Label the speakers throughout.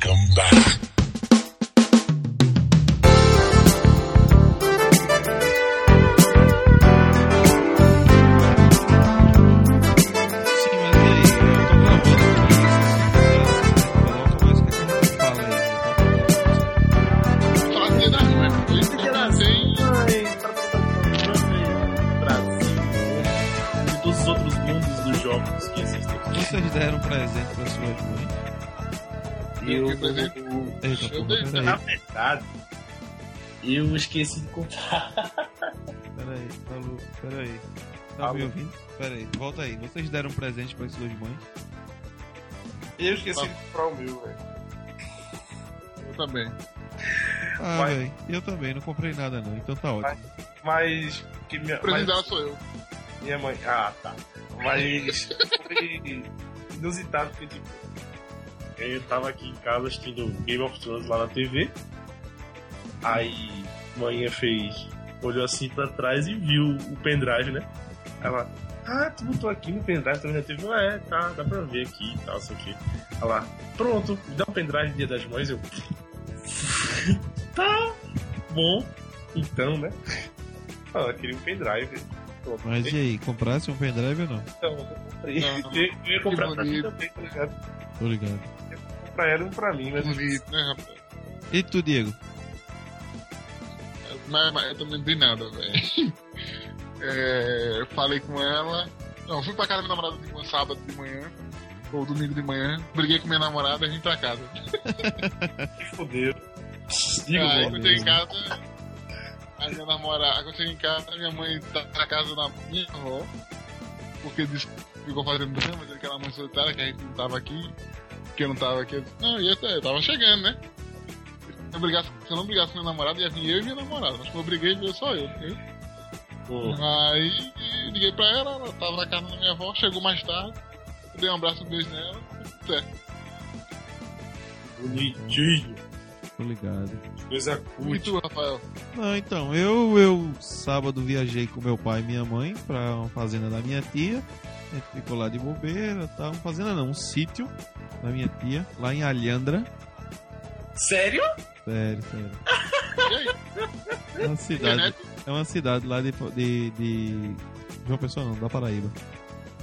Speaker 1: come back.
Speaker 2: Eu
Speaker 3: esqueci de comprar.
Speaker 2: Peraí, falou, peraí. Tá
Speaker 3: Alô?
Speaker 2: me ouvindo? Peraí, volta aí. Vocês deram presente para suas mães?
Speaker 3: Eu esqueci de comprar o meu, velho.
Speaker 4: Eu também.
Speaker 2: Ah,
Speaker 3: Vai.
Speaker 2: velho, eu também, não comprei nada não, então tá ótimo.
Speaker 3: Mas. Que minha,
Speaker 4: O presente
Speaker 3: mas
Speaker 4: dela sou eu.
Speaker 3: minha mãe. Ah, tá. Mas. Foi inusitado porque, tipo. Eu tava aqui em casa assistindo Game of Thrones lá na TV. Aí, manhã fez. Olhou assim pra trás e viu o pendrive, né? Ela. Ah, tu botou aqui no pendrive também na TV? Ah, é, tá, dá pra ver aqui e tal, isso aqui. Ela, pronto, me dá um pendrive dia das mães, eu. tá bom, então, né? Ah, eu queria um pendrive. Pronto.
Speaker 2: Mas e aí, comprasse um pendrive ou não?
Speaker 3: Então, eu comprei.
Speaker 4: Não.
Speaker 3: Eu, eu ia comprar pra mim também, tá ligado?
Speaker 2: Tô ligado.
Speaker 3: Pra ela e um pra mim, mas.
Speaker 4: Bonito, né, rapaz?
Speaker 2: E tu, Diego?
Speaker 4: Mas, mas eu também não dei nada, velho. É, eu falei com ela. Não, fui pra casa da minha namorada de manhã, sábado de manhã. Ou domingo de manhã. Briguei com minha namorada e vim pra casa.
Speaker 3: Se fodeu.
Speaker 4: Aí quando cheguei em casa. A minha namorada. Quando eu cheguei em casa, minha mãe tá na casa da minha avó. Porque disse que ficou fazendo drama, dizendo que era mãe solitária, que a gente não tava aqui. Que eu não tava aqui. Eu não, eu, eu tava chegando, né? Se eu, brigasse, se eu não brigasse com minha namorada, ia vir eu e minha namorada. Mas como eu briguei, veio só eu. eu.
Speaker 3: Hum.
Speaker 4: Aí liguei pra ela, ela tava na casa da minha avó, chegou mais tarde. Eu dei um abraço, um beijo nela. tudo certo.
Speaker 3: Bonitinho.
Speaker 2: Tô ligado.
Speaker 3: Coisa
Speaker 4: E
Speaker 3: cult.
Speaker 4: tu, Rafael?
Speaker 2: Não, então, eu, eu sábado viajei com meu pai e minha mãe pra uma fazenda da minha tia. A gente ficou lá de bobeira, tá? Uma fazenda não, um sítio da minha tia, lá em Alhandra.
Speaker 3: Sério?
Speaker 2: Sério, sério. É uma cidade, é uma cidade lá de, de, de João Pessoa não, da Paraíba.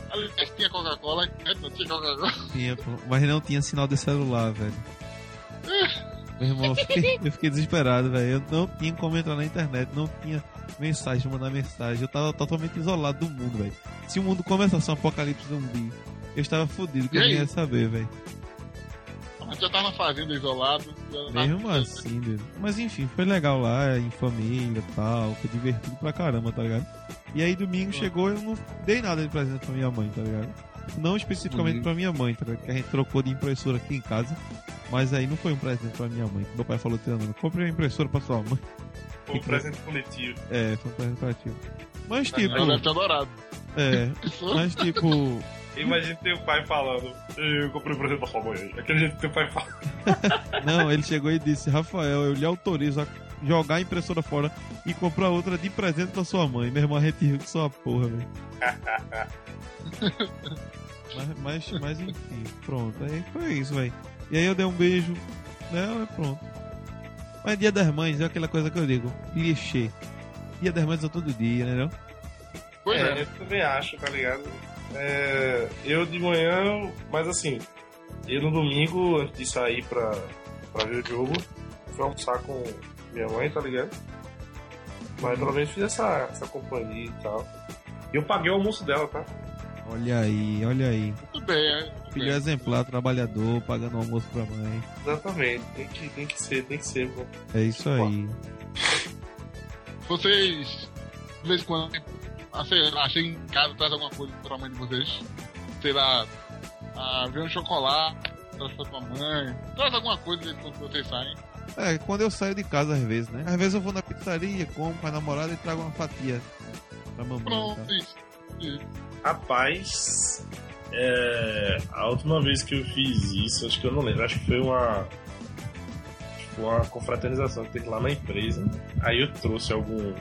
Speaker 4: Aliás, tinha Coca-Cola, internet não tinha Coca-Cola.
Speaker 2: Tinha, mas não tinha sinal de celular, velho. Meu irmão, eu fiquei, eu fiquei desesperado, velho. Eu não tinha como entrar na internet, não tinha mensagem, mandar mensagem. Eu tava totalmente isolado do mundo, velho. Se o mundo começasse um apocalipse zumbi, eu estava fudido, que eu ia saber, velho.
Speaker 4: Já tava na fazenda isolado. tava-
Speaker 2: Mesmo assim, velho. Mas enfim, foi legal lá, em família e tal. Foi divertido pra caramba, tá ligado? E aí domingo chegou eu não dei nada de presente pra minha mãe, tá ligado? Não especificamente
Speaker 4: Uhum.
Speaker 2: pra minha mãe, tá ligado? Que a gente trocou de impressora aqui em casa. Mas aí não foi um presente pra minha mãe. Meu pai falou, tirando, comprei uma impressora pra sua mãe.
Speaker 3: Foi um presente coletivo.
Speaker 2: É, foi um presente ti. Mas tipo,
Speaker 4: Ela deve ter adorado.
Speaker 2: é, mas tipo,
Speaker 3: Imagina teu pai falando. Eu comprei um presente pra sua mãe. Aquele jeito que teu pai fala.
Speaker 2: não, ele chegou e disse, Rafael, eu lhe autorizo a jogar a impressora fora e comprar outra de presente pra sua mãe. Meu irmão, a gente riu com sua porra, velho. Mas, mas, mas enfim, pronto. Aí foi isso, velho. E aí eu dei um beijo nela e pronto. Mas dia das mães é aquela coisa que eu digo, clichê. Dia das mães é todo dia, né? Não?
Speaker 4: Pois
Speaker 3: é,
Speaker 4: é.
Speaker 3: eu também acho, tá ligado? É, eu de manhã, mas assim, eu no domingo, antes de sair pra, pra ver o jogo, fui almoçar com minha mãe, tá ligado? Mas pelo menos fiz essa, essa companhia e tal. E eu paguei o almoço dela, tá?
Speaker 2: Olha aí, olha aí.
Speaker 4: Tudo bem, é. Tudo
Speaker 2: Filho
Speaker 4: bem.
Speaker 2: exemplar, trabalhador, pagando almoço pra mãe.
Speaker 3: Exatamente, tem que, tem que ser, tem que ser, pô.
Speaker 2: É isso aí.
Speaker 4: Vocês, de vez em quando, ah, sei lá, em casa, traz alguma coisa pra mãe de vocês. Sei lá, ah, vê um chocolate, traz pra tua mãe. Traz alguma coisa quando vocês saem.
Speaker 2: É, quando eu saio de casa às vezes, né? Às vezes eu vou na pizzaria, como com a namorada e trago uma fatia pra mamãe.
Speaker 4: Pronto,
Speaker 2: Tá?
Speaker 4: isso. isso.
Speaker 3: Rapaz, é, a última vez que eu fiz isso, acho que eu não lembro, acho que foi uma uma confraternização que teve lá na empresa. Aí eu trouxe algum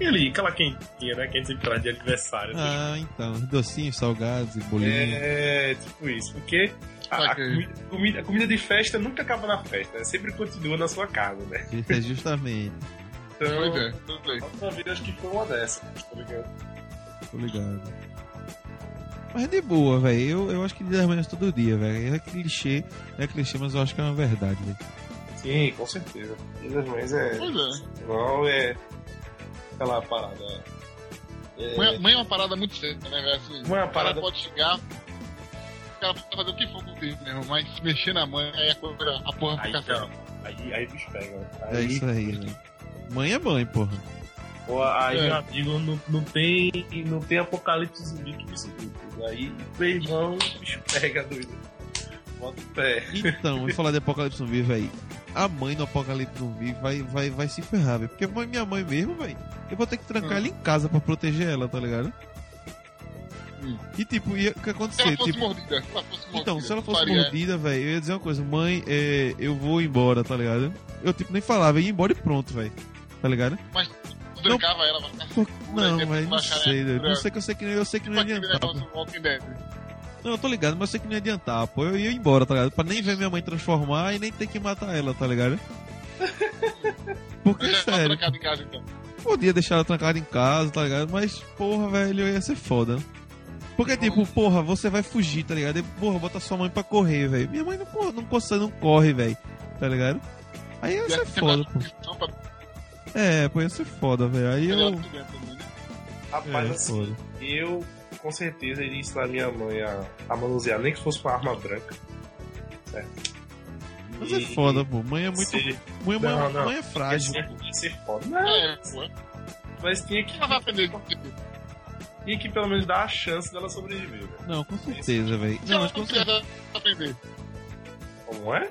Speaker 3: e ali, aquela quentinha, né, que a gente sempre traz de aniversário.
Speaker 2: Ah, então, docinhos, salgados e bolinhos.
Speaker 3: É, tipo isso, porque A, a comida, comida, a comida de festa nunca acaba na festa, né? sempre continua na sua casa, né?
Speaker 2: É justamente.
Speaker 3: Então,
Speaker 4: Pois é, tudo bem.
Speaker 3: a última vez acho que foi uma dessas, tá ligado?
Speaker 2: Tô ligado. Mas de boa, velho. Eu, eu acho que dia das mães todo dia, velho. É clichê, é clichê, mas eu acho que é uma verdade, velho.
Speaker 3: Sim, com certeza. Dia das Mães é.
Speaker 4: Pois é.
Speaker 3: Não, é. Aquela parada. É...
Speaker 4: Mãe, mãe é uma parada muito séria, né, velho? Assim,
Speaker 3: Mãe é uma
Speaker 4: o cara
Speaker 3: parada-
Speaker 4: pode chegar, o cara pode fazer o que for com o filho mesmo, mas se mexer na mãe, aí a, coisa, a porra
Speaker 3: Aí,
Speaker 4: fica séria.
Speaker 3: aí, aí o bicho pega. né?
Speaker 2: É
Speaker 3: Aí,
Speaker 2: isso aí, velho. Mãe é mãe, porra.
Speaker 3: pô, aí
Speaker 4: É.
Speaker 3: meu amigo, não, não, tem, não tem apocalipse zumbi que me segure. Aí, meu irmão, o bicho pega, doido. Bota o pé.
Speaker 2: Então, e falar de Apocalipse Zumbi, velho. A mãe do Apocalipse Zumbi vai, vai, vai se ferrar, velho. Porque mãe, minha mãe mesmo, velho. Eu vou ter que trancar
Speaker 4: Hum.
Speaker 2: ela em casa pra proteger ela, tá ligado?
Speaker 4: Hum.
Speaker 2: E tipo, ia, o que
Speaker 4: Se ela
Speaker 2: acontecer?
Speaker 4: fosse
Speaker 2: Tipo,
Speaker 4: mordida, se ela fosse mordida.
Speaker 2: então, se ela fosse
Speaker 4: faria-
Speaker 2: mordida, velho, eu ia dizer uma coisa, mãe, é, eu vou embora, tá ligado? Eu tipo nem falava, ia embora e pronto, velho. Tá ligado?
Speaker 4: Mas tu trancava ela, segura,
Speaker 2: Não, velho, não sei, velho. Não sei que eu sei que eu sei que não ia
Speaker 4: Tipo aquele
Speaker 2: adiantar. Não, eu tô ligado, mas eu sei que não ia adiantar, pô. Eu ia embora, tá ligado? Pra nem ver minha mãe transformar e nem ter que matar ela, tá ligado? Porque,
Speaker 4: já tava
Speaker 2: sério,
Speaker 4: trancado em casa então.
Speaker 2: podia deixar ela trancada em casa, tá ligado? Mas, porra, velho, ia ser foda. Porque, tipo, porra, você vai fugir, tá ligado? E, porra, bota sua mãe pra correr, velho. Minha mãe não, porra, não consegue, não corre, velho. Tá ligado? Aí ia ser foda, pô. É, pô, ia ser foda, velho. Aí eu.
Speaker 4: né?
Speaker 3: Rapaz,
Speaker 2: É,
Speaker 3: assim,
Speaker 2: foda.
Speaker 3: eu com certeza iria ensinar minha mãe a, a manusear, nem que fosse com a arma branca. Certo?
Speaker 2: Mas é foda, pô. Mãe é muito.
Speaker 3: Ser,
Speaker 2: Mãe, mãe,
Speaker 3: Não, não.
Speaker 2: mãe é frágil.
Speaker 3: ia, ser, foda. Não,
Speaker 4: É, pô.
Speaker 3: mas tinha que,
Speaker 4: Ela vai aprender
Speaker 3: tinha que pelo menos dar a chance dela sobreviver. velho.
Speaker 2: Não, com certeza, velho. Não, mas com certeza.
Speaker 4: aprender.
Speaker 3: Como é?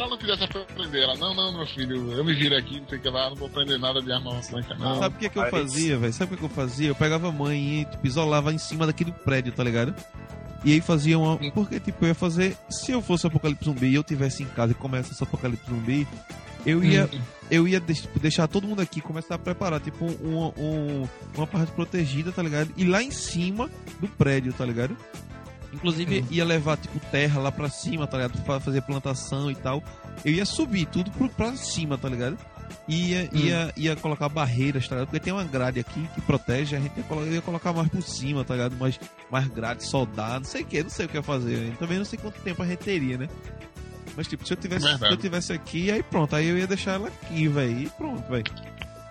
Speaker 4: Se ela não quisesse aprender, ela, não, não, meu filho, eu me viro aqui, não sei o que lá, não vou aprender nada de arma branca, não.
Speaker 2: Sabe o que, é que eu fazia, velho? Sabe o que, é que eu fazia? Eu pegava a mãe e tipo, isolava em cima daquele prédio, tá ligado? E aí fazia uma. Porque, tipo, eu ia fazer. Se eu fosse apocalipse zumbi e eu tivesse em casa e começasse apocalipse zumbi, eu ia.
Speaker 4: Hum.
Speaker 2: Eu ia deix- tipo, deixar todo mundo aqui começar a preparar, tipo, um, um- uma parte protegida, tá ligado? E lá em cima do prédio, tá ligado? Inclusive, ia levar, tipo, terra lá pra cima, tá ligado? Pra fazer plantação e tal. Eu ia subir tudo pro, pra cima, tá ligado? Ia, ia, ia colocar barreiras, tá ligado? Porque tem uma grade aqui que protege, a gente ia, colo- eu ia colocar mais por cima, tá ligado? Mais, mais grade, soldar, não sei o que, não sei o que ia fazer. Eu também não sei quanto tempo a gente teria, né? Mas, tipo, se eu tivesse, se eu tivesse aqui, aí pronto, aí eu ia deixar ela aqui, velho. E pronto, velho.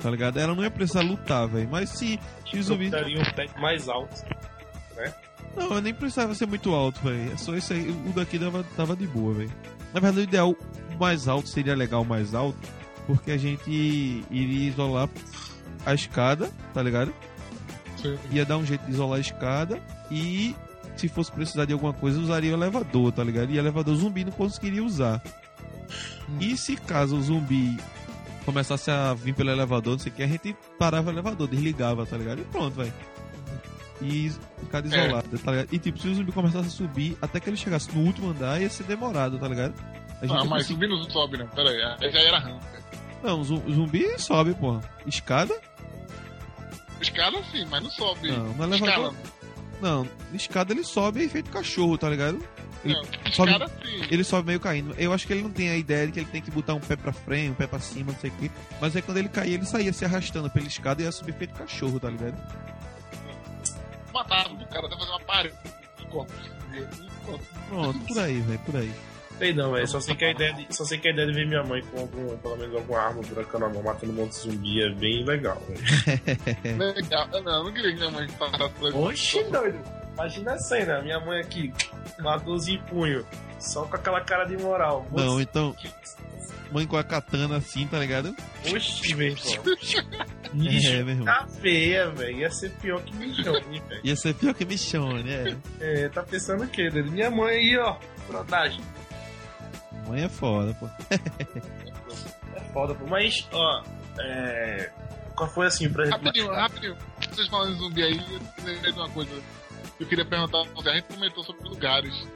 Speaker 2: Tá ligado? Ela não ia precisar lutar, velho. Mas se, se os zumbis.
Speaker 3: um teto mais alto.
Speaker 2: Não, eu nem precisava ser muito alto, velho. É só isso aí. O daqui dava, tava de boa, velho. Na verdade, o ideal, o mais alto seria legal mais alto, porque a gente iria isolar a escada, tá ligado? Ia dar um jeito de isolar a escada e se fosse precisar de alguma coisa, usaria o elevador, tá ligado? E o elevador zumbi não conseguiria usar. E se caso o zumbi começasse a vir pelo elevador, não sei o que, a gente parava o elevador, desligava, tá ligado? E pronto, velho. E ficava isolado, tá ligado? E tipo, se o zumbi começasse a subir, até que ele chegasse no último andar, ia ser demorado, tá ligado? A gente
Speaker 4: Ah, mas
Speaker 2: conseguir-
Speaker 4: subir não sobe, não. Pera aí, aí já era RAM.
Speaker 2: Não, zumbi sobe, porra. Escada?
Speaker 4: Escala sim, mas não sobe.
Speaker 2: Não, elevador.
Speaker 4: Escala.
Speaker 2: Não, escada ele sobe e feito cachorro, tá ligado? Ele
Speaker 4: Não,
Speaker 2: sobe-
Speaker 4: escala sim.
Speaker 2: Ele sobe meio caindo. Eu acho que ele não tem a ideia de que ele tem que botar um pé pra frente, um pé pra cima, não sei o quê. Mas aí quando ele caía, ele saía se arrastando pela escada e ia subir feito cachorro, tá ligado?
Speaker 4: Matava o cara, até fazer uma parede.
Speaker 2: Pronto, por aí, velho, por aí.
Speaker 3: Sei não, velho. Só sei que a ideia de, só sei que a ideia de ver minha mãe com algum, pelo menos alguma arma branca na mão, matando um monte de zumbi é bem legal, velho.
Speaker 4: Legal. Eu Não, eu não queria que minha mãe passasse por isso.
Speaker 3: Oxi, doido. Imagina a cena, minha mãe aqui, com a 12 em punho, só com aquela cara de moral.
Speaker 2: Não, então, mãe com a katana assim, tá ligado?
Speaker 3: Oxi, velho.
Speaker 2: É,
Speaker 3: Bicho,
Speaker 2: meu irmão.
Speaker 3: tá feia, velho. Ia ser pior que Michone, velho.
Speaker 2: Ia ser pior que Michone, é.
Speaker 3: É, tá pensando o quê, doido? Minha mãe aí, ó, brodagem.
Speaker 2: Mãe é foda, pô.
Speaker 3: É foda, pô. Mas, ó, é... Qual foi assim, pra
Speaker 4: Rapidinho, rapidinho. Vocês falando em zumbi aí, eu lembrei de uma coisa. Eu queria perguntar, a gente comentou sobre lugares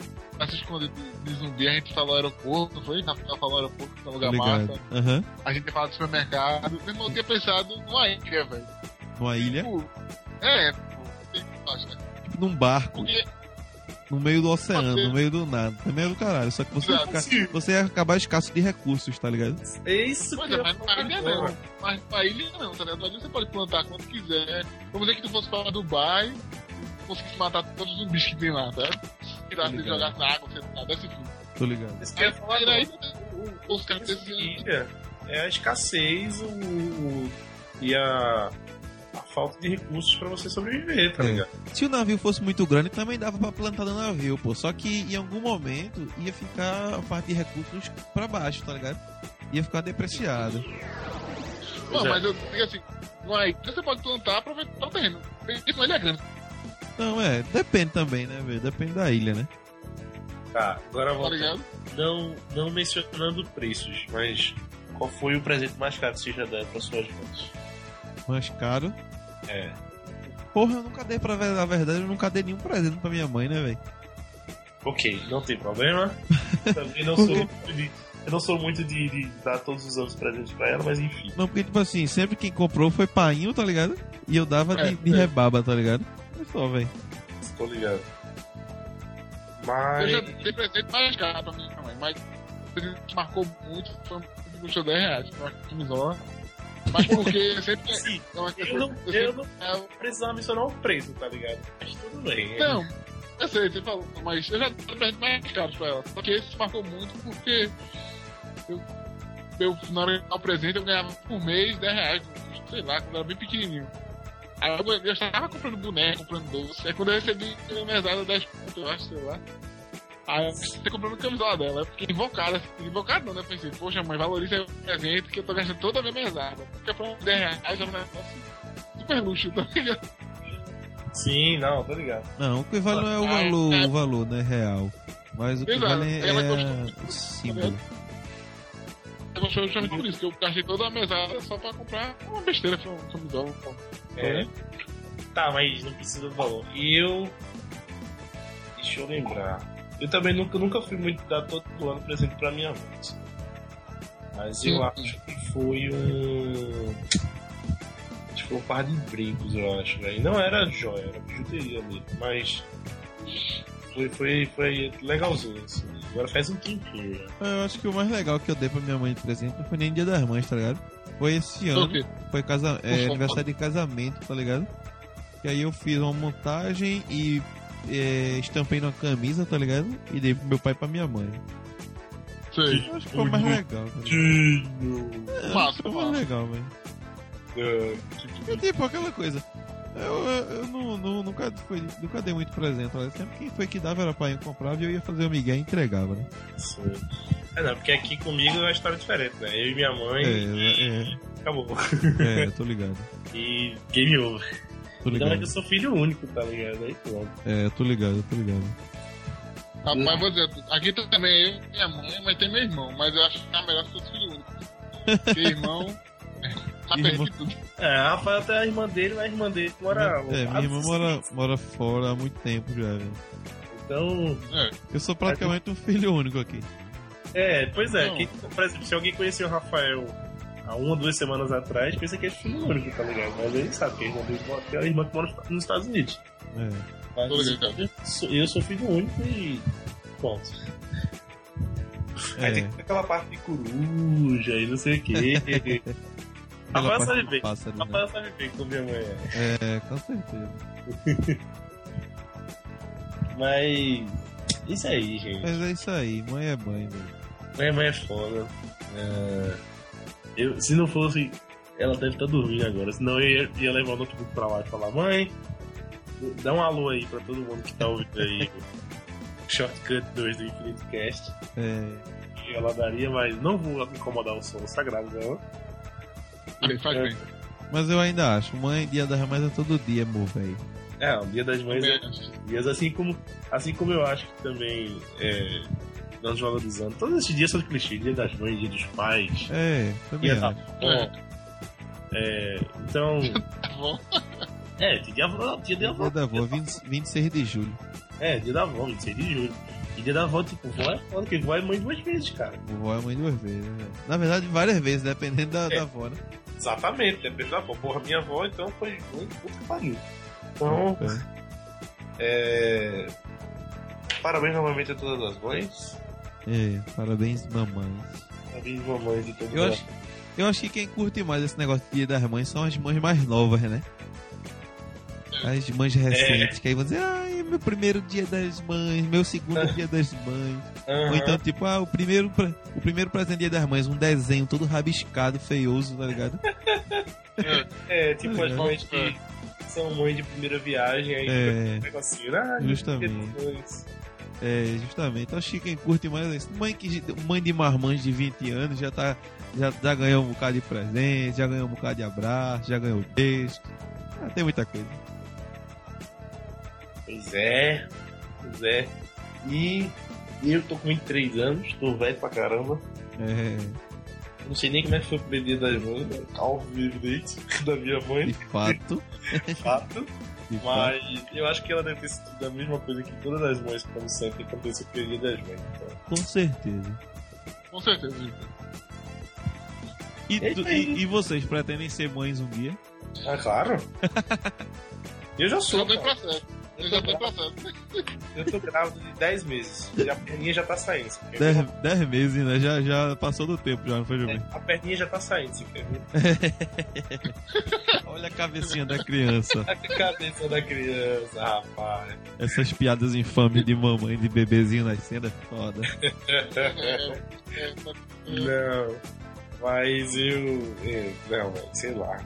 Speaker 4: pra se esconder de, de zumbi, a gente falou aeroporto, foi? Rafael falou aeroporto, que é um
Speaker 2: Tá
Speaker 4: lugar
Speaker 2: ligado?
Speaker 4: massa.
Speaker 2: Aham.
Speaker 4: A gente falou de supermercado. Meu irmão, eu tinha pensado numa ilha, velho.
Speaker 2: Numa ilha,
Speaker 4: Tipo, é,
Speaker 2: tipo num barco.
Speaker 4: Porque.
Speaker 2: no meio do oceano, no meio do nada. Também é do caralho. Só que você, ia
Speaker 4: Exato.
Speaker 2: ficar, você ia acabar escasso de recursos, tá ligado?
Speaker 3: É isso que
Speaker 4: é,
Speaker 3: eu
Speaker 4: mas
Speaker 3: ia
Speaker 4: na
Speaker 3: falar
Speaker 4: ilha não. Mas na ilha não, tá ligado? Na ilha você pode plantar quanto quiser. Vamos dizer que tu fosse pra Dubai, conseguisse matar todos os zumbis que tem lá, tá? Se
Speaker 2: Ligado.
Speaker 4: jogasse na água, você nada desse fim.
Speaker 2: Tô ligado.
Speaker 3: Que falar
Speaker 4: Aí,
Speaker 3: agora.
Speaker 4: daí, os caras
Speaker 3: ilha é a escassez o, o- e a, a falta de recursos pra você sobreviver, tá
Speaker 2: É.
Speaker 3: ligado?
Speaker 2: Se o navio fosse muito grande, também dava pra plantar no navio, pô. Só que em algum momento ia ficar a parte de recursos pra baixo, tá ligado? Ia ficar depreciado.
Speaker 4: Não,
Speaker 3: é.
Speaker 4: mas eu digo assim, na ilha você pode plantar aproveitar o terreno. Isso na ilha é grande.
Speaker 2: Não, é, depende também, né, velho? Depende da ilha, né?
Speaker 3: Tá, agora
Speaker 4: Tá
Speaker 3: volta. Não, não mencionando preços, mas qual foi o presente mais caro que você já deu para suas mãos?
Speaker 2: Mais caro.
Speaker 3: É.
Speaker 2: Porra, eu nunca dei pra ver, na verdade, eu nunca dei nenhum presente pra minha mãe, né, velho?
Speaker 3: Ok, não tem problema. Também não sou muito de. Eu não sou muito de, de dar todos os anos presentes pra ela, mas enfim.
Speaker 2: Não, porque, tipo assim, sempre quem comprou foi painho, tá ligado? E eu dava de,
Speaker 4: É,
Speaker 2: de
Speaker 4: é.
Speaker 2: rebaba, tá ligado? É só, velho.
Speaker 3: Tô ligado.
Speaker 4: Eu
Speaker 3: Mas.
Speaker 4: já dei presente mais caro pra minha mãe, mas o presente que marcou muito foi um custou 10 reais. Foi uma camisola. Mas porque sempre.
Speaker 3: Sim,
Speaker 4: é uma
Speaker 3: eu não,
Speaker 4: eu
Speaker 3: eu
Speaker 4: sempre-
Speaker 3: não precisava mencionar o preço, tá ligado? Mas tudo bem.
Speaker 4: Não, eu sei, você falou, mas eu já dei presente mais caro pra ela. Só que esse marcou muito porque eu, eu na hora de dar o presente eu ganhava por mês 10 reais, sei lá, quando eu era bem pequenininho. Aí eu, eu já tava comprando boneco, comprando doce. Aí quando eu recebi a mesada 10 pontos, eu acho, sei lá. Aí eu você comprando camisola dela. Eu fiquei invocado, assim, invocado não, né? Pensei, poxa mãe, valoriza o presente que eu tô gastando toda a minha mesada. Porque pra 10 reais é um negócio super luxo, tá ligado?
Speaker 3: Sim, não, tô ligado.
Speaker 2: Não, o que vale não é o valor,
Speaker 4: é.
Speaker 2: o valor, né, real. Mas o que
Speaker 4: Exato.
Speaker 2: vale é,
Speaker 4: Ela
Speaker 2: é símbolo.
Speaker 4: Eu gostei justamente por isso, que eu gastei toda a mesada só pra comprar uma besteira, foi uma camisola.
Speaker 3: É. Tá, mas não precisa do valor. E eu. Deixa eu lembrar. Eu também nunca, nunca fui muito dar todo ano presente pra minha mãe. Mas eu acho que foi um. Acho que foi um par de brincos, eu acho, velho. Não era joia, era bijuteria ali. Mas. Foi, foi, foi legalzinho, assim. Agora faz um tempinho já.
Speaker 2: Eu acho que o mais legal que eu dei pra minha mãe de presente não foi nem dia das mães, tá ligado? Foi esse ano.
Speaker 4: Quê?
Speaker 2: Foi casa, é, aniversário de casamento, tá ligado? E aí eu fiz uma montagem e é, estampei numa camisa, tá ligado? E dei pro meu pai e pra minha mãe.
Speaker 4: Sei.
Speaker 2: Eu acho que foi mais legal,
Speaker 4: Massa,
Speaker 2: foi mais legal, velho.
Speaker 3: É,
Speaker 2: E tipo, aquela coisa. Eu, eu, eu não, não- nunca, nunca dei muito presente. Sempre quem foi que dava era pai e comprava e eu ia fazer o Miguel e entregava, né?
Speaker 3: Sim. É, não, porque aqui comigo é uma história diferente, né? Eu e minha mãe.
Speaker 2: É,
Speaker 3: Acabou.
Speaker 2: é, é, tô ligado.
Speaker 3: E game over.
Speaker 2: Tô
Speaker 3: Ainda mais que
Speaker 2: ligado.
Speaker 3: eu sou filho único, tá ligado? Aí pronto.
Speaker 2: É, tô ligado, tô ligado.
Speaker 4: Rapaz, vou dizer, aqui também eu e minha mãe, mas tem meu irmão, mas eu acho que é melhor se fosse filho único. Porque irmão. Tá.
Speaker 3: É, a Rafael tem a irmã dele, mas a irmã dele mora.
Speaker 2: É, minha irmã mora, mora fora há muito tempo já, velho.
Speaker 3: Então.
Speaker 4: É,
Speaker 2: Eu sou praticamente um filho único aqui.
Speaker 3: É, pois é. Quem, por exemplo, se alguém conheceu o Rafael há uma, duas semanas atrás, pensa que é filho único, tá ligado? Mas ele sabe que a irmã dele mora- tem a irmã que mora nos Estados Unidos.
Speaker 2: É.
Speaker 3: Mas
Speaker 4: ligado.
Speaker 3: eu sou, eu sou filho único e. Pronto. Aí
Speaker 2: É.
Speaker 3: tem aquela parte de coruja e não sei o quê. Rafael
Speaker 2: parte
Speaker 3: sabe bem.
Speaker 2: né?
Speaker 3: Rafael sabe bem como minha mãe é.
Speaker 2: É, com certeza.
Speaker 3: Mas. Isso aí, gente.
Speaker 2: Mas é isso aí, mãe é mãe, velho.
Speaker 3: Minha mãe é foda. É, Eu, se não fosse. Ela deve estar dormindo agora. Senão eu ia, ia levar o notebook pra lá e falar: Mãe, dá um alô aí pra todo mundo que tá ouvindo aí. o Shortcut 2 do Infinite Cast.
Speaker 2: É,
Speaker 3: E ela daria, mas não vou incomodar o som sagrado dela.
Speaker 4: aí faz bem.
Speaker 2: mas eu ainda acho, mãe, dia das mães é todo dia, amor, velho.
Speaker 3: É, o Dia das Mães é dias assim como, assim como eu acho que também é, nós valorizando. Todos esses dias são clichês: Dia das Mães, Dia dos Pais,
Speaker 2: É, também
Speaker 3: Dia da. Avó. É, então. É, dia da avó, dia da avó.
Speaker 2: Dia da avó, 20, 26 de julho.
Speaker 3: É, dia da avó, 26 de julho. E dia da avó, tipo, vó é foda, porque vó é mãe duas vezes, cara.
Speaker 2: Vovó é mãe duas vezes, né? Na verdade, várias vezes, dependendo da,
Speaker 3: É.
Speaker 2: da avó, né?
Speaker 3: Exatamente, depende da avó. Porra, minha avó, então, foi muito puta que pariu. Então,
Speaker 2: É.
Speaker 3: é... parabéns novamente a todas as mães.
Speaker 2: É, parabéns, mamães.
Speaker 3: Parabéns, mamães de todas
Speaker 2: Eu acho, eu acho que quem curte mais esse negócio de Dia das Mães são as mães mais novas, né? As mães recentes, que aí vão dizer, ai, meu primeiro dia das mães, meu segundo dia das mães. Ou
Speaker 3: Aham.
Speaker 2: então, tipo, ah, o primeiro, o primeiro presente dia das mães, um desenho todo rabiscado, feioso, tá ligado?
Speaker 3: É, tipo as
Speaker 2: É.
Speaker 3: mães que são mães de primeira viagem, aí
Speaker 2: É.
Speaker 3: um negocinho, ah,
Speaker 2: Justamente.
Speaker 3: depois.
Speaker 2: É, justamente. Acho que quem curte mais é isso. Mãe, que, mãe de marmães de 20 anos já tá. Já, já ganhou um bocado de presente, já ganhou um bocado de abraço, já ganhou texto. Ah, tem muita coisa.
Speaker 3: Pois é, pois é. E eu tô com 23 anos, tô velho pra caramba.
Speaker 2: É,
Speaker 3: Não sei nem como é que foi o primeiro dia das mães, né? calvo evidente, da minha
Speaker 2: de
Speaker 3: mãe,
Speaker 2: fato.
Speaker 3: fato.
Speaker 2: De fato.
Speaker 3: Mas eu acho que ela deve ter sentido a mesma coisa que todas as mães quando sentem que aconteceu o primeiro dia das mães. Então.
Speaker 2: Com certeza.
Speaker 4: Com certeza.
Speaker 2: E,
Speaker 3: É
Speaker 2: tu- e, e vocês pretendem ser mães um dia?
Speaker 3: Ah, claro. Eu já sou.
Speaker 4: Eu
Speaker 3: Eu
Speaker 4: já
Speaker 3: tô,
Speaker 4: processo.
Speaker 3: eu tô grávido de 10 meses. E a perninha já tá saindo. Você quer
Speaker 2: Dez,
Speaker 3: ver?
Speaker 2: dez meses, né? Já, já passou do tempo, já não foi, Jovem?
Speaker 3: A perninha já tá saindo, você quer ver?
Speaker 2: Olha a cabecinha da criança.
Speaker 3: A cabeça da criança, rapaz.
Speaker 2: Essas piadas infames de mamãe, de bebezinho nascendo é foda.
Speaker 4: É, é,
Speaker 3: Não. Mas eu. eu não, velho, sei lá.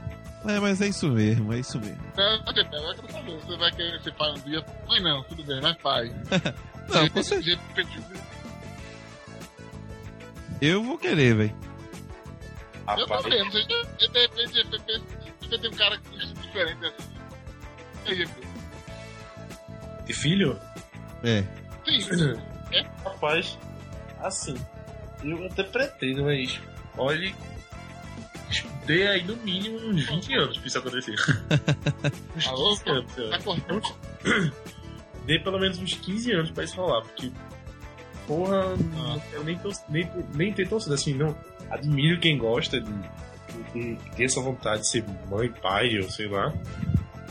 Speaker 2: É, mas é isso mesmo, é isso mesmo.
Speaker 4: Eu quero saber. Você vai querer ser pai um dia? Mãe, não, tudo bem, mas pai.
Speaker 2: Não, com certeza. Eu vou querer, velho.
Speaker 4: Eu também, não sei. De de repente, você tem um cara diferente assim. E
Speaker 3: filho?
Speaker 2: É.
Speaker 4: sim,
Speaker 3: Rapaz, assim. Eu até pretendo, mas. Olhe. Dê aí no mínimo uns 20 anos pra isso acontecer. uns
Speaker 4: Alô?
Speaker 3: 15 anos, eu
Speaker 4: tá
Speaker 3: acho.
Speaker 4: cortando.
Speaker 3: Dê pelo menos uns 15 anos pra isso rolar, porque. Porra,
Speaker 4: Ah.
Speaker 3: quero nem, tor- nem, nem ter torcida assim, não. Admiro quem gosta de, de, de ter essa vontade de ser mãe, pai, ou sei lá.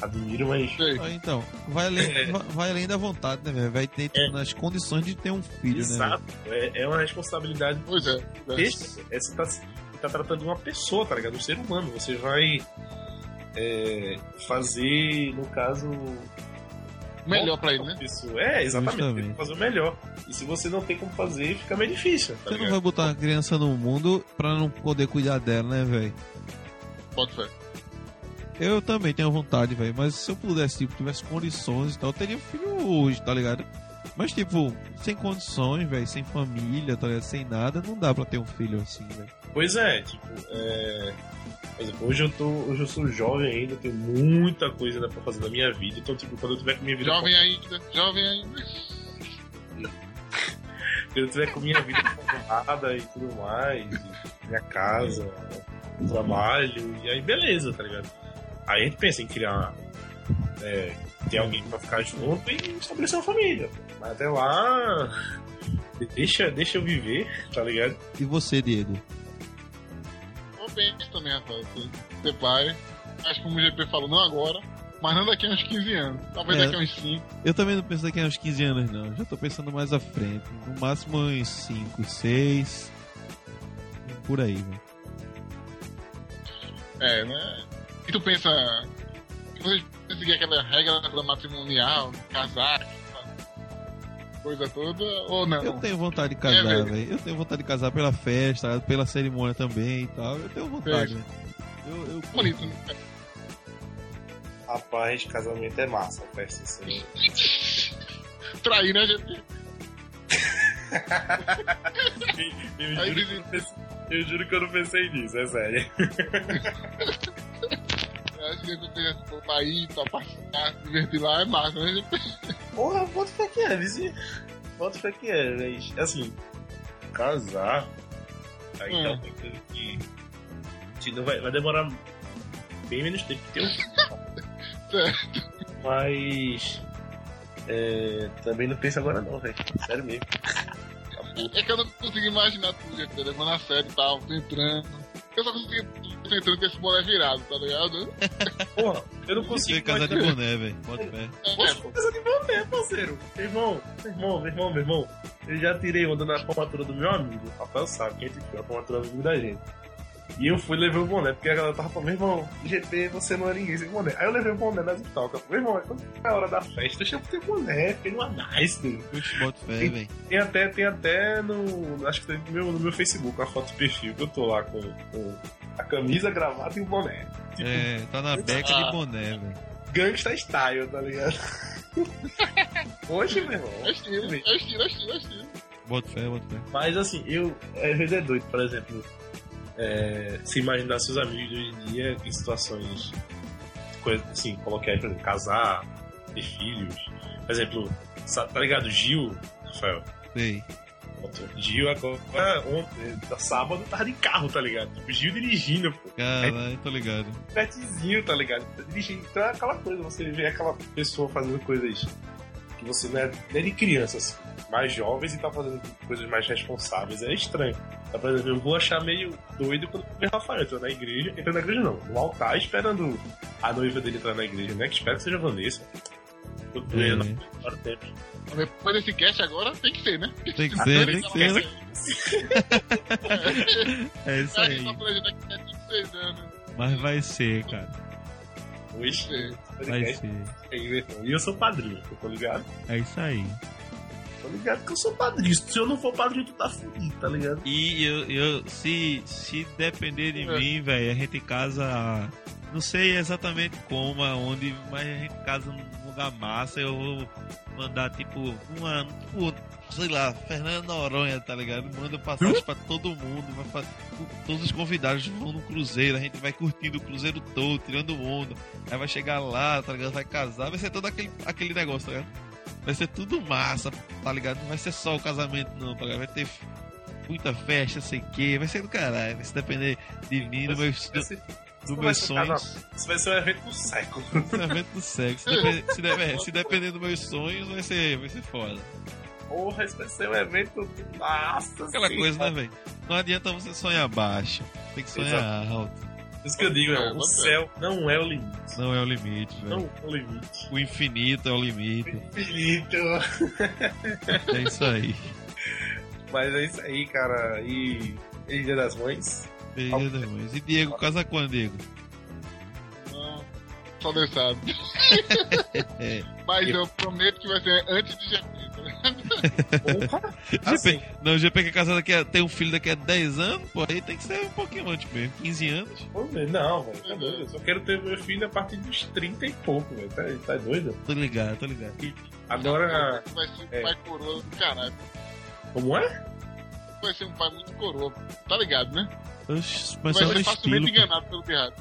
Speaker 3: Admiro, mas.
Speaker 4: Sei.
Speaker 2: Ah, Então, vai além,
Speaker 3: É.
Speaker 2: vai, vai além da vontade, né, velho? Vai ter
Speaker 3: É.
Speaker 2: nas condições de ter um filho, né?
Speaker 3: Exato. É, é uma responsabilidade
Speaker 4: Pois é.
Speaker 3: Esse, é, você, tá, você tá tratando de uma pessoa, tá ligado? Um ser humano. Você vai é, fazer, no caso.
Speaker 4: Melhor pra ele, né?
Speaker 3: Pessoa. É, exatamente.
Speaker 2: Justamente.
Speaker 3: Tem que fazer o melhor. E se você não tem como fazer, fica meio difícil. Tá
Speaker 2: Você não
Speaker 3: ligado?
Speaker 2: vai botar uma criança no mundo pra não poder cuidar dela, né, velho?
Speaker 4: Pode ser.
Speaker 2: Eu também tenho vontade, velho. Mas se eu pudesse, tipo, tivesse condições e tal, eu teria um filho hoje, tá ligado? Mas, tipo, sem condições, velho, sem família, tá ligado? Sem nada, não dá pra ter um filho assim, velho.
Speaker 3: Pois é, tipo, é. Por exemplo, hoje eu, tô, hoje eu sou jovem ainda, tenho muita coisa ainda pra fazer na minha vida. Então, tipo, quando eu tiver com minha vida.
Speaker 4: Jovem ainda, jovem ainda.
Speaker 3: Quando eu tiver com minha vida formada e tudo mais, e minha casa, trabalho, e aí beleza, tá ligado? Aí a gente pensa em criar. É, ter alguém pra ficar junto e estabelecer uma família. Mas até lá. Deixa, deixa eu viver, tá ligado?
Speaker 2: E você, Diego?
Speaker 4: Eu penso também, rapaz. Ser pai. Acho que como o GP falou, não agora, mas não daqui a uns 15 anos. Talvez
Speaker 2: É.
Speaker 4: daqui a uns 5.
Speaker 2: Eu também não penso daqui a uns 15 anos, não. Já tô pensando mais à frente. No máximo uns 5, 6. Por aí, velho.
Speaker 4: É, né? E tu pensa. Você seguir aquela regra matrimonial, casar, coisa toda, ou não?
Speaker 2: Eu tenho vontade de casar,
Speaker 4: É, velho.
Speaker 2: Eu tenho vontade de casar pela festa, pela cerimônia também e tal. Eu tenho vontade. Eu, eu...
Speaker 4: Bonito, né?
Speaker 3: Rapaz, casamento é massa, festa assim.
Speaker 4: Trair, né, GP?
Speaker 3: Eu juro, eu, pensei, eu juro que eu não pensei nisso, é sério.
Speaker 4: Eu Acho que pensa, pô, pra ir, pra passear, se divertir lá, é massa, né?
Speaker 3: Porra, bota fé que é, vizinho. Bota fé que é, mas assim, casar. Aí
Speaker 4: Hum.
Speaker 3: tá uma coisa que. não vai, vai demorar bem menos tempo que eu.
Speaker 4: Certo.
Speaker 3: Mas. É, também não penso agora não, velho. Sério mesmo.
Speaker 4: É que eu não consigo imaginar tudo, GP, levando a sério e tal, tu entrando, Eu só consegui entrando com esse boné virado, tá ligado?
Speaker 3: Porra, eu não
Speaker 2: Você
Speaker 3: consigo.
Speaker 2: é casa de boné, velho. Bota fé.
Speaker 4: É,
Speaker 3: casa de boné, parceiro. Meu irmão, meu irmão, meu irmão, meu irmão. Eu já tirei onda na formatura do meu amigo. O Rafael sabe, quem foi a formatura do amigo da gente. E eu fui e levei o boné, porque a galera tava falando, meu irmão, GP, você não é ninguém sem boné. Aí eu levei o boné nas tocas. Meu irmão, quando é a hora da festa, deixa eu ter boné, porque não é nice, dude.
Speaker 2: Puxa, bota fé, velho.
Speaker 3: Tem até, tem até no. Acho que tem no meu, no meu Facebook uma foto de perfil que eu tô lá com, com a camisa, a gravata e o boné. Tipo,
Speaker 2: É, tá na beca de boné, velho.
Speaker 3: gangsta style, tá ligado? Hoje, meu irmão.
Speaker 4: É estilo, é estilo, é estilo, é estilo.
Speaker 2: Bota fé, bota fé.
Speaker 3: Mas assim, eu. Às vezes é doido, por exemplo. É, se imaginar seus amigos de hoje em dia em situações. Assim, coloquei aí, por exemplo, casar, ter filhos. Por exemplo, tá ligado? Gil, Rafael.
Speaker 2: Sei.
Speaker 3: Gil agora, ontem, tá sábado, tava de carro, tá ligado? Tipo, Gil dirigindo, pô.
Speaker 2: Caralho, tô ligado.
Speaker 3: Petzinho, tá ligado? Tá dirigindo. Então é aquela coisa, você vê aquela pessoa fazendo coisas que você não é, é de criança, assim, mais jovens e tá fazendo coisas mais responsáveis. É estranho. Então, por exemplo, eu vou achar meio doido quando ver Rafael entrando na igreja. Entrando na igreja não, no altar esperando a noiva dele entrar na igreja, né? Que espero que seja Vanessa. Eu tô
Speaker 2: É.
Speaker 3: indo há tempo.
Speaker 4: Depois desse cast agora tem que ser, né?
Speaker 2: Tem que ser, tem que ser, né? É isso
Speaker 4: A
Speaker 2: aí.
Speaker 4: gente tá planejando aqui há 26 anos.
Speaker 2: Mas vai ser, cara.
Speaker 3: Hoje,
Speaker 2: Vai ser.
Speaker 3: irmão. E eu sou padrinho, eu tô ligado?
Speaker 2: É isso aí.
Speaker 3: Tô ligado que eu sou padrinho. Se eu não for padrinho, tu tá fudido, tá ligado?
Speaker 2: E eu, eu se, se depender de
Speaker 4: É.
Speaker 2: mim, velho, a gente casa. Não sei exatamente como, aonde, mas a gente casa num lugar massa. Eu vou mandar, tipo, uma. Tipo, sei lá, Fernando Noronha, tá ligado? Manda passagem pra todo mundo. Vai fa- Todos os convidados vão no cruzeiro. A gente vai curtindo o cruzeiro todo, tirando onda. Aí vai chegar lá, tá ligado? Vai casar. Vai ser todo aquele, aquele negócio, tá ligado? Vai ser tudo massa, tá ligado? Não vai ser só o casamento, não, tá ligado? Vai ter muita festa, sei o que. Vai ser do caralho. Se depender de mim, do meus,
Speaker 3: Vai ser-
Speaker 2: do
Speaker 3: Isso vai
Speaker 2: meus
Speaker 3: ser um
Speaker 2: sonhos.
Speaker 3: Isso vai ser um evento do século.
Speaker 2: Casamento do sexo. Se depender, se, depender, se depender dos meus sonhos, vai ser, vai ser foda.
Speaker 3: Porra, isso vai ser um evento. Nossa,
Speaker 2: Aquela
Speaker 3: sim,
Speaker 2: coisa,
Speaker 3: cara.
Speaker 2: né, velho? Não adianta você sonhar baixo. Tem que sonhar alto.
Speaker 3: Por isso que eu digo,
Speaker 4: É,
Speaker 3: irmão, o céu não é o limite.
Speaker 2: Não é o limite,
Speaker 3: Não
Speaker 2: velho.
Speaker 3: é o limite.
Speaker 2: O infinito é o limite.
Speaker 3: Infinito.
Speaker 2: É isso aí.
Speaker 3: Mas é isso aí, cara. E. E Dia das Mães?
Speaker 2: Dia das Mães. E Diego, casa quando, Diego?
Speaker 4: Não, só Deus sabe.
Speaker 2: É.
Speaker 4: Mas eu prometo que vai ser antes de janeiro. tá!
Speaker 3: Assim,
Speaker 2: GP, não, o GP que é casado daqui a, tem um filho daqui a 10 anos, pô, aí tem que ser um pouquinho antes mesmo. 15 anos.
Speaker 3: pô, velho, não, velho. Tá doido. Eu só quero ter meu filho a partir dos 30 e pouco, velho. Tá, tá doido?
Speaker 2: Tô ligado, tô ligado.
Speaker 3: Agora.
Speaker 4: Vai ser um
Speaker 3: É.
Speaker 4: pai coroa do caralho.
Speaker 3: Como é?
Speaker 4: Vai ser um pai muito coroa. Tá ligado, né?
Speaker 2: Oxi, mas
Speaker 4: Vai
Speaker 2: só no
Speaker 4: ser
Speaker 2: estilo.
Speaker 4: enganado pelo pirrado.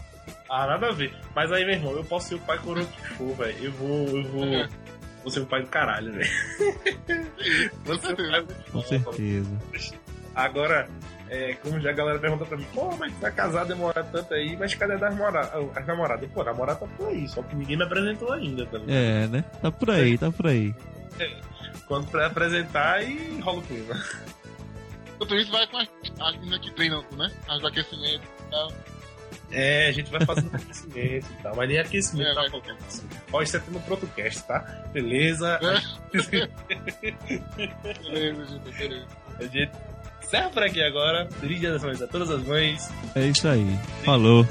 Speaker 3: Ah, nada a ver. Mas aí, meu irmão, eu posso ser o pai coroa que for, velho. Eu vou. Eu vou.
Speaker 4: É.
Speaker 3: Vou ser o pai do caralho, velho. Vou ser o pai muito
Speaker 2: Com certeza.
Speaker 3: Agora, é, como já a galera pergunta pra mim, pô, mas tá casado demora tanto aí, mas cadê as namoradas? As namoradas? Pô, a namorada tá por aí, só que ninguém me apresentou ainda, tá ligado?
Speaker 2: É, né? Tá por aí, tá por aí.
Speaker 3: Quando pra apresentar e rola o clima.
Speaker 4: Enquanto isso, vai com as, as meninas que treinam, né? As do aquecimento e tal.
Speaker 3: É, a gente vai fazendo aquecimento e tal, mas nem aquecimento
Speaker 4: É,
Speaker 3: tá
Speaker 4: vai.
Speaker 3: assim. Ó, isso é tema pro outro cast, tá? Beleza?
Speaker 4: Beleza, gente, beleza.
Speaker 3: A gente encerra por aqui agora. Feliz Dia das Mães a todas as mães.
Speaker 2: É isso aí. Falou.